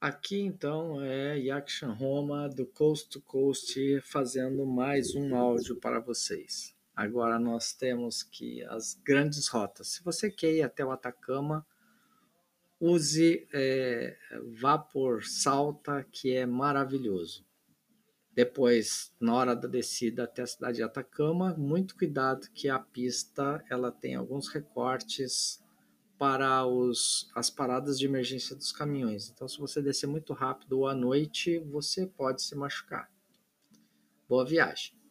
Aqui então é Yakshan Roma do Coast to Coast fazendo mais um áudio para vocês. Agora nós temos que as grandes rotas. Se você quer ir até o Atacama, use é, Vapor Salta, que é maravilhoso. Depois, na hora da descida até a cidade de Atacama, muito cuidado que a pista ela tem alguns recortes para os, as paradas de emergência dos caminhões. Então, se você descer muito rápido ou à noite, você pode se machucar. Boa viagem.